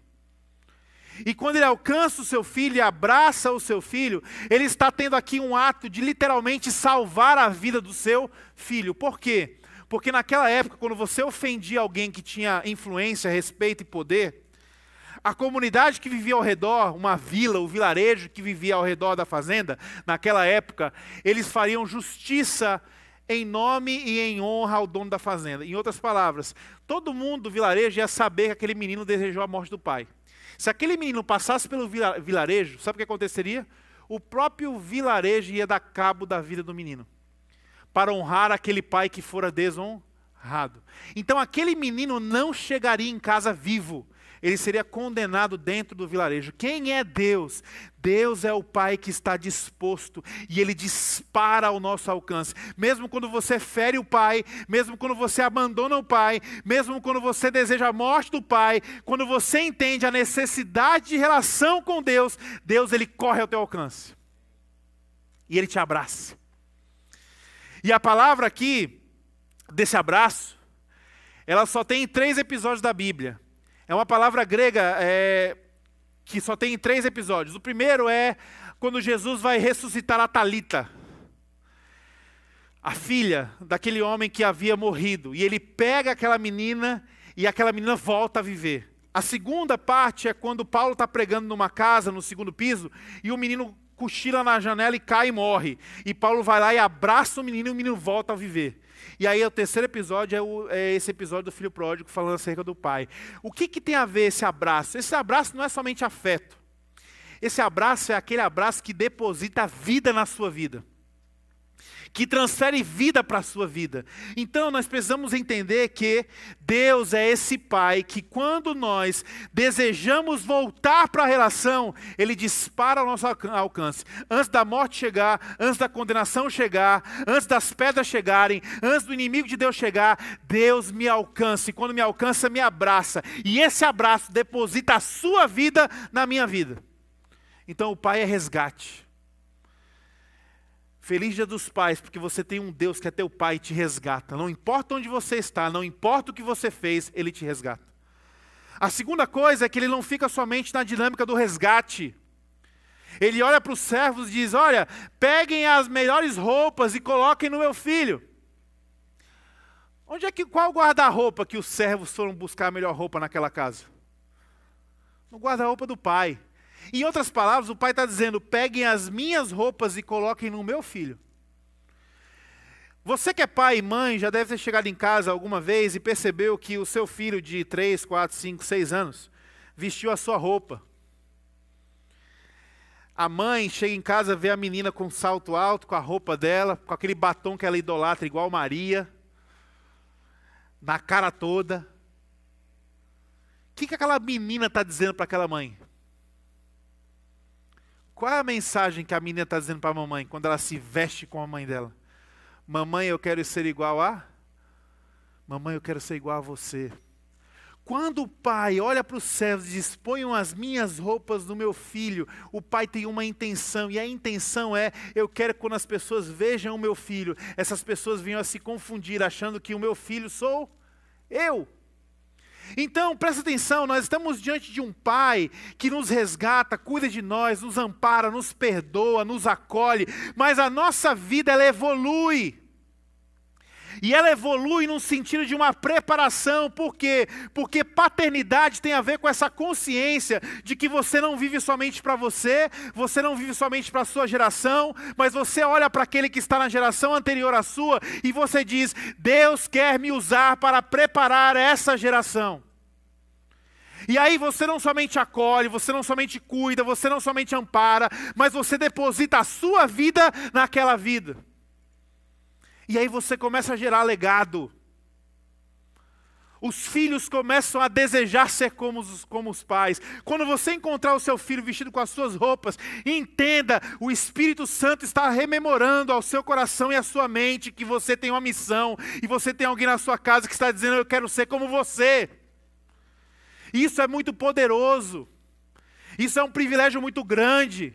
E quando ele alcança o seu filho e abraça o seu filho, ele está tendo aqui um ato de literalmente salvar a vida do seu filho. Por quê? Porque naquela época, quando você ofendia alguém que tinha influência, respeito e poder, a comunidade que vivia ao redor, uma vila, o vilarejo que vivia ao redor da fazenda, naquela época, eles fariam justiça em nome e em honra ao dono da fazenda. Em outras palavras, todo mundo do vilarejo ia saber que aquele menino desejou a morte do pai. Se aquele menino passasse pelo vilarejo, sabe o que aconteceria? O próprio vilarejo ia dar cabo da vida do menino, para honrar aquele pai que fora desonrado. Então aquele menino não chegaria em casa vivo, ele seria condenado dentro do vilarejo. Quem é Deus? Deus é o Pai que está disposto e ele dispara ao nosso alcance. Mesmo quando você fere o Pai, mesmo quando você abandona o Pai, mesmo quando você deseja a morte do Pai, quando você entende a necessidade de relação com Deus, Deus ele corre ao teu alcance. E ele te abraça. E a palavra aqui desse abraço, ela só tem três episódios da Bíblia. É uma palavra grega é, que só tem três episódios. O primeiro é quando Jesus vai ressuscitar a Talita, a filha daquele homem que havia morrido, e ele pega aquela menina e aquela menina volta a viver. A segunda parte é quando Paulo está pregando numa casa, no segundo piso, e o menino cochila na janela e cai e morre. E Paulo vai lá e abraça o menino e o menino volta a viver. E aí o terceiro episódio é, o, é, esse episódio do filho pródigo falando acerca do pai. O que, que tem a ver esse abraço? Esse abraço não é somente afeto. Esse abraço é aquele abraço que deposita vida na sua vida que transfere vida para a sua vida. Então nós precisamos entender que Deus é esse Pai que, quando nós desejamos voltar para a relação, Ele dispara ao nosso alcance. Antes da morte chegar, antes da condenação chegar, antes das pedras chegarem, antes do inimigo de Deus chegar, Deus me alcança. E quando me alcança, me abraça. E esse abraço deposita a sua vida na minha vida. Então o Pai é resgate. Feliz dia dos pais, porque você tem um Deus que é teu pai e te resgata. Não importa onde você está, não importa o que você fez, ele te resgata. A segunda coisa é que ele não fica somente na dinâmica do resgate. Ele olha para os servos e diz: Olha, peguem as melhores roupas e coloquem no meu filho. Onde é que qual guarda-roupa que os servos foram buscar a melhor roupa naquela casa? No guarda-roupa do pai. Em outras palavras, o pai está dizendo: peguem as minhas roupas e coloquem no meu filho. Você que é pai e mãe já deve ter chegado em casa alguma vez e percebeu que o seu filho de 3, 4, 5, 6 anos vestiu a sua roupa. A mãe chega em casa, vê a menina com salto alto, com a roupa dela, com aquele batom que ela idolatra, igual Maria, na cara toda. O que, que aquela menina está dizendo para aquela mãe? Qual é a mensagem que a menina está dizendo para a mamãe quando ela se veste com a mãe dela? Mamãe, eu quero ser igual a. Mamãe, eu quero ser igual a você. Quando o pai olha para os céus e diz: Ponham as minhas roupas no meu filho, o pai tem uma intenção, e a intenção é: eu quero que quando as pessoas vejam o meu filho, essas pessoas venham a se confundir, achando que o meu filho sou eu. Então, presta atenção, nós estamos diante de um Pai que nos resgata, cuida de nós, nos ampara, nos perdoa, nos acolhe, mas a nossa vida ela evolui. E ela evolui no sentido de uma preparação, por quê? Porque paternidade tem a ver com essa consciência de que você não vive somente para você, você não vive somente para a sua geração, mas você olha para aquele que está na geração anterior à sua e você diz: Deus quer me usar para preparar essa geração. E aí você não somente acolhe, você não somente cuida, você não somente ampara, mas você deposita a sua vida naquela vida. E aí você começa a gerar legado. Os filhos começam a desejar ser como os, como os pais. Quando você encontrar o seu filho vestido com as suas roupas, entenda, o Espírito Santo está rememorando ao seu coração e à sua mente que você tem uma missão e você tem alguém na sua casa que está dizendo: Eu quero ser como você. Isso é muito poderoso. Isso é um privilégio muito grande.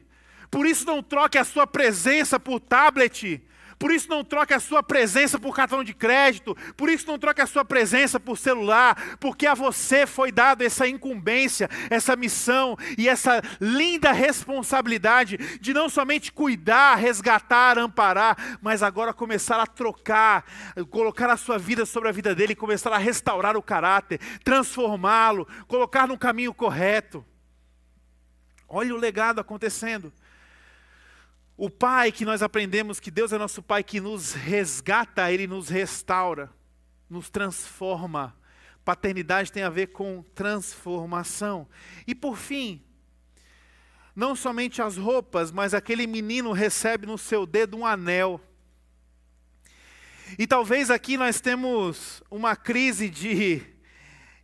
Por isso, não troque a sua presença por tablet. Por isso, não troque a sua presença por cartão de crédito. Por isso, não troque a sua presença por celular. Porque a você foi dado essa incumbência, essa missão e essa linda responsabilidade de não somente cuidar, resgatar, amparar, mas agora começar a trocar, colocar a sua vida sobre a vida dele começar a restaurar o caráter, transformá-lo, colocar no caminho correto. Olha o legado acontecendo. O Pai que nós aprendemos que Deus é nosso Pai que nos resgata, Ele nos restaura, nos transforma. Paternidade tem a ver com transformação. E por fim, não somente as roupas, mas aquele menino recebe no seu dedo um anel. E talvez aqui nós temos uma crise de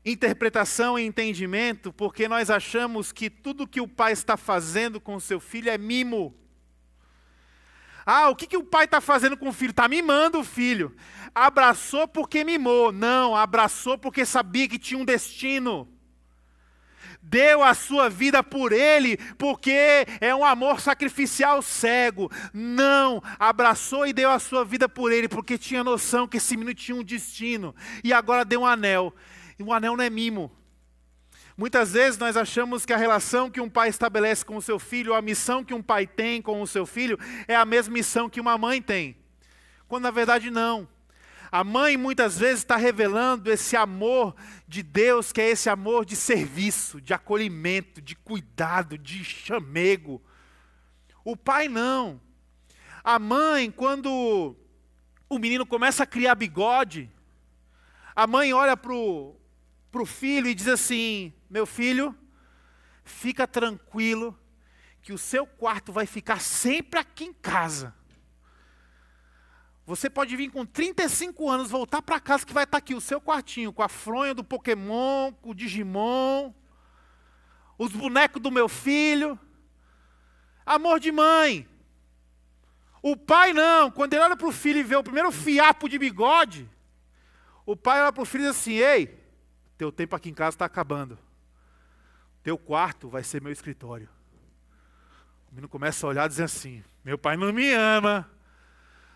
interpretação e entendimento, porque nós achamos que tudo que o pai está fazendo com seu filho é mimo. Ah, o que, que o pai está fazendo com o filho? Está mimando o filho. Abraçou porque mimou. Não, abraçou porque sabia que tinha um destino. Deu a sua vida por ele porque é um amor sacrificial cego. Não, abraçou e deu a sua vida por ele porque tinha noção que esse menino tinha um destino. E agora deu um anel. E o anel não é mimo. Muitas vezes nós achamos que a relação que um pai estabelece com o seu filho, a missão que um pai tem com o seu filho, é a mesma missão que uma mãe tem. Quando na verdade não. A mãe muitas vezes está revelando esse amor de Deus, que é esse amor de serviço, de acolhimento, de cuidado, de chamego. O pai não. A mãe, quando o menino começa a criar bigode, a mãe olha para o filho e diz assim: Meu filho, fica tranquilo, que o seu quarto vai ficar sempre aqui em casa. Você pode vir com 35 anos, voltar para casa que vai estar tá aqui o seu quartinho, com a fronha do Pokémon, com o Digimon, os bonecos do meu filho. Amor de mãe. O pai não, quando ele olha para o filho e vê o primeiro fiapo de bigode, o pai olha para o filho e diz assim: Ei, teu tempo aqui em casa está acabando. Teu quarto vai ser meu escritório. O menino começa a olhar dizer assim: Meu pai não me ama.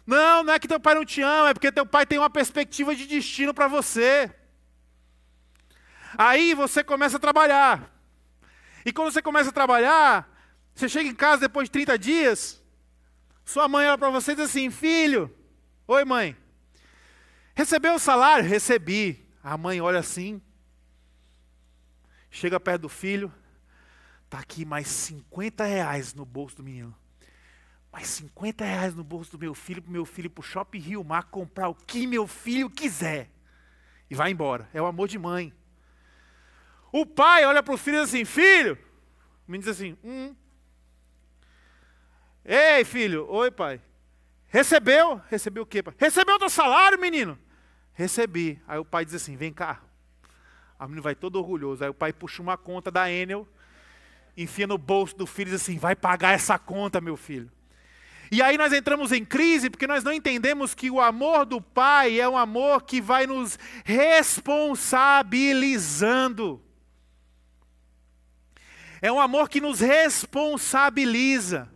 Não, não é que teu pai não te ama, é porque teu pai tem uma perspectiva de destino para você. Aí você começa a trabalhar. E quando você começa a trabalhar, você chega em casa depois de 30 dias, sua mãe olha para você e diz assim: Filho, oi mãe, recebeu o salário? Recebi. A mãe olha assim, Chega perto do filho, está aqui mais 50 reais no bolso do menino. Mais 50 reais no bolso do meu filho, para meu filho ir para o shopping Rio Mar comprar o que meu filho quiser. E vai embora. É o amor de mãe. O pai olha para o filho e diz assim: Filho, o menino diz assim: Hum. Ei, filho, oi, pai. Recebeu? Recebeu o quê, pai? Recebeu o teu salário, menino? Recebi. Aí o pai diz assim: Vem cá, a menina vai todo orgulhoso. Aí o pai puxa uma conta da Enel, enfia no bolso do filho e diz assim: vai pagar essa conta, meu filho. E aí nós entramos em crise porque nós não entendemos que o amor do pai é um amor que vai nos responsabilizando. É um amor que nos responsabiliza.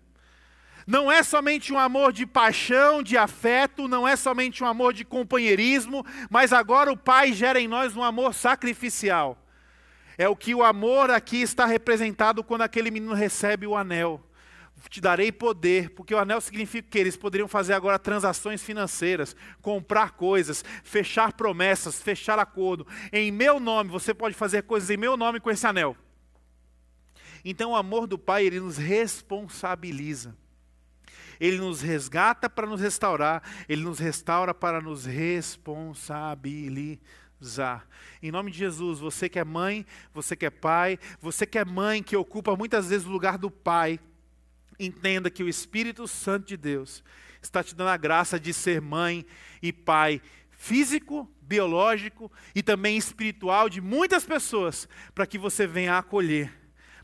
Não é somente um amor de paixão, de afeto, não é somente um amor de companheirismo, mas agora o Pai gera em nós um amor sacrificial. É o que o amor aqui está representado quando aquele menino recebe o anel. Te darei poder, porque o anel significa que eles poderiam fazer agora transações financeiras, comprar coisas, fechar promessas, fechar acordo. Em meu nome, você pode fazer coisas em meu nome com esse anel. Então o amor do Pai, ele nos responsabiliza. Ele nos resgata para nos restaurar, ele nos restaura para nos responsabilizar. Em nome de Jesus, você que é mãe, você que é pai, você que é mãe que ocupa muitas vezes o lugar do pai, entenda que o Espírito Santo de Deus está te dando a graça de ser mãe e pai físico, biológico e também espiritual de muitas pessoas, para que você venha acolher,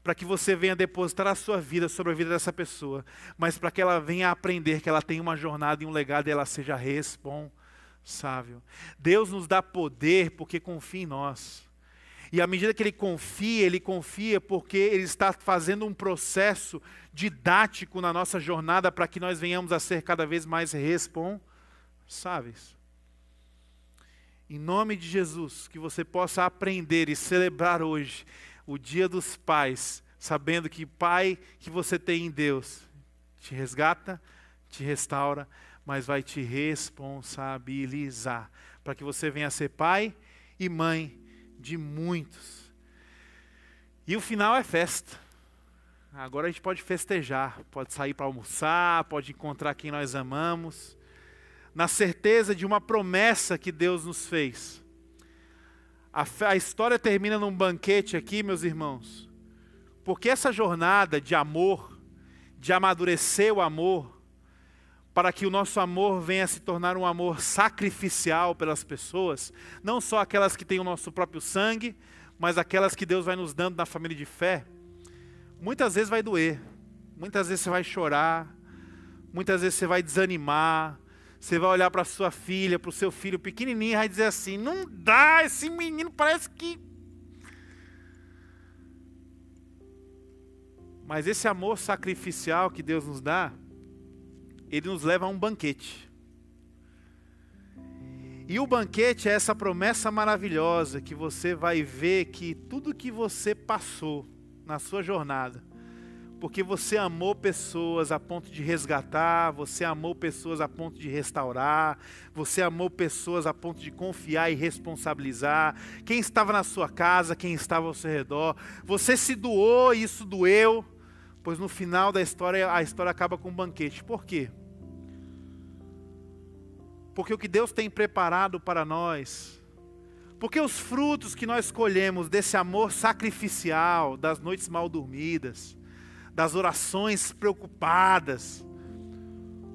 para que você venha depositar a sua vida sobre a vida dessa pessoa, mas para que ela venha aprender que ela tem uma jornada e um legado e ela seja responsável. Deus nos dá poder porque confia em nós. E à medida que ele confia, ele confia porque ele está fazendo um processo didático na nossa jornada para que nós venhamos a ser cada vez mais responsáveis. Em nome de Jesus, que você possa aprender e celebrar hoje o Dia dos Pais, sabendo que Pai que você tem em Deus te resgata, te restaura, mas vai te responsabilizar para que você venha a ser pai e mãe de muitos. E o final é festa. Agora a gente pode festejar, pode sair para almoçar, pode encontrar quem nós amamos na certeza de uma promessa que Deus nos fez. A, a história termina num banquete aqui, meus irmãos, porque essa jornada de amor, de amadurecer o amor, para que o nosso amor venha se tornar um amor sacrificial pelas pessoas, não só aquelas que têm o nosso próprio sangue, mas aquelas que Deus vai nos dando na família de fé, muitas vezes vai doer, muitas vezes você vai chorar, muitas vezes você vai desanimar, você vai olhar para sua filha, para o seu filho pequenininho e vai dizer assim: não dá, esse menino parece que. Mas esse amor sacrificial que Deus nos dá, ele nos leva a um banquete. E o banquete é essa promessa maravilhosa que você vai ver que tudo que você passou na sua jornada, porque você amou pessoas a ponto de resgatar, você amou pessoas a ponto de restaurar, você amou pessoas a ponto de confiar e responsabilizar. Quem estava na sua casa, quem estava ao seu redor, você se doou e isso doeu, pois no final da história a história acaba com um banquete. Por quê? Porque o que Deus tem preparado para nós, porque os frutos que nós colhemos desse amor sacrificial, das noites mal dormidas, das orações preocupadas,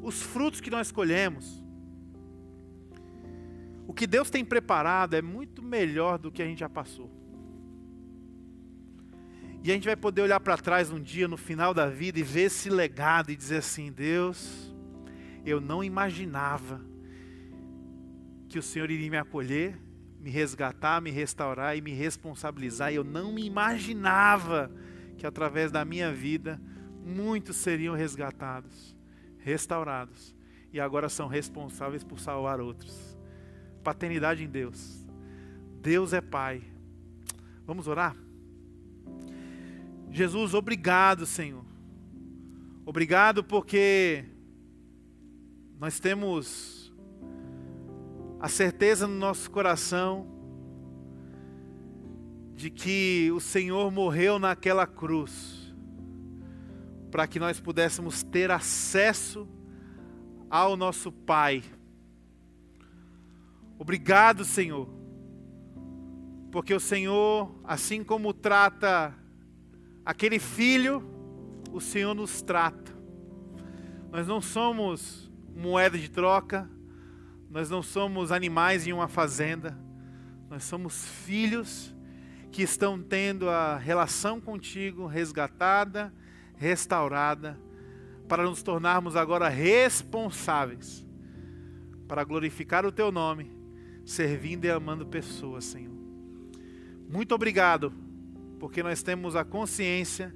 os frutos que nós colhemos. O que Deus tem preparado é muito melhor do que a gente já passou. E a gente vai poder olhar para trás um dia, no final da vida, e ver esse legado e dizer assim: Deus, eu não imaginava que o Senhor iria me acolher, me resgatar, me restaurar e me responsabilizar. Eu não me imaginava que através da minha vida muitos seriam resgatados, restaurados e agora são responsáveis por salvar outros. Paternidade em Deus. Deus é Pai. Vamos orar? Jesus, obrigado, Senhor. Obrigado porque nós temos a certeza no nosso coração de que o Senhor morreu naquela cruz para que nós pudéssemos ter acesso ao nosso Pai. Obrigado, Senhor, porque o Senhor, assim como trata aquele filho, o Senhor nos trata. Nós não somos moeda de troca, nós não somos animais em uma fazenda, nós somos filhos que estão tendo a relação contigo resgatada, restaurada, para nos tornarmos agora responsáveis para glorificar o teu nome, servindo e amando pessoas, Senhor. Muito obrigado, porque nós temos a consciência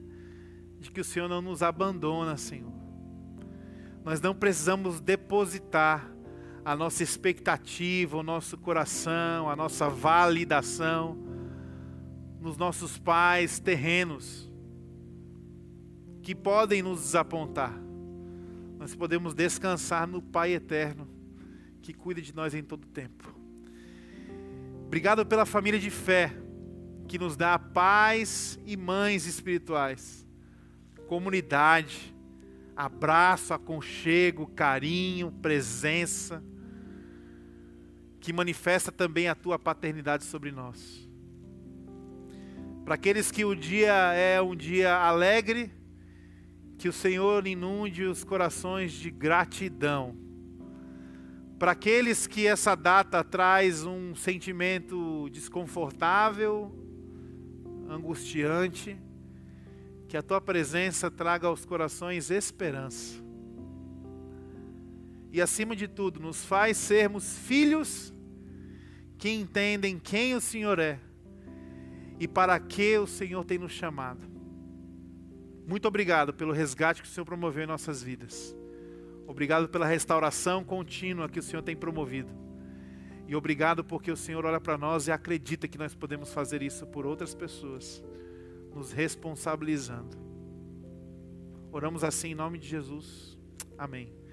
de que o Senhor não nos abandona, Senhor. Nós não precisamos depositar a nossa expectativa, o nosso coração, a nossa validação nos nossos pais terrenos que podem nos desapontar. Nós podemos descansar no Pai eterno que cuida de nós em todo tempo. Obrigado pela família de fé que nos dá pais e mães espirituais, comunidade, abraço, aconchego, carinho, presença, que manifesta também a tua paternidade sobre nós. Para aqueles que o dia é um dia alegre, que o Senhor inunde os corações de gratidão. Para aqueles que essa data traz um sentimento desconfortável, angustiante, que a tua presença traga aos corações esperança. E acima de tudo, nos faz sermos filhos que entendem quem o Senhor é e para que o Senhor tem nos chamado. Muito obrigado pelo resgate que o Senhor promoveu em nossas vidas. Obrigado pela restauração contínua que o Senhor tem promovido. E obrigado porque o Senhor olha para nós e acredita que nós podemos fazer isso por outras pessoas, nos responsabilizando. Oramos assim em nome de Jesus. Amém.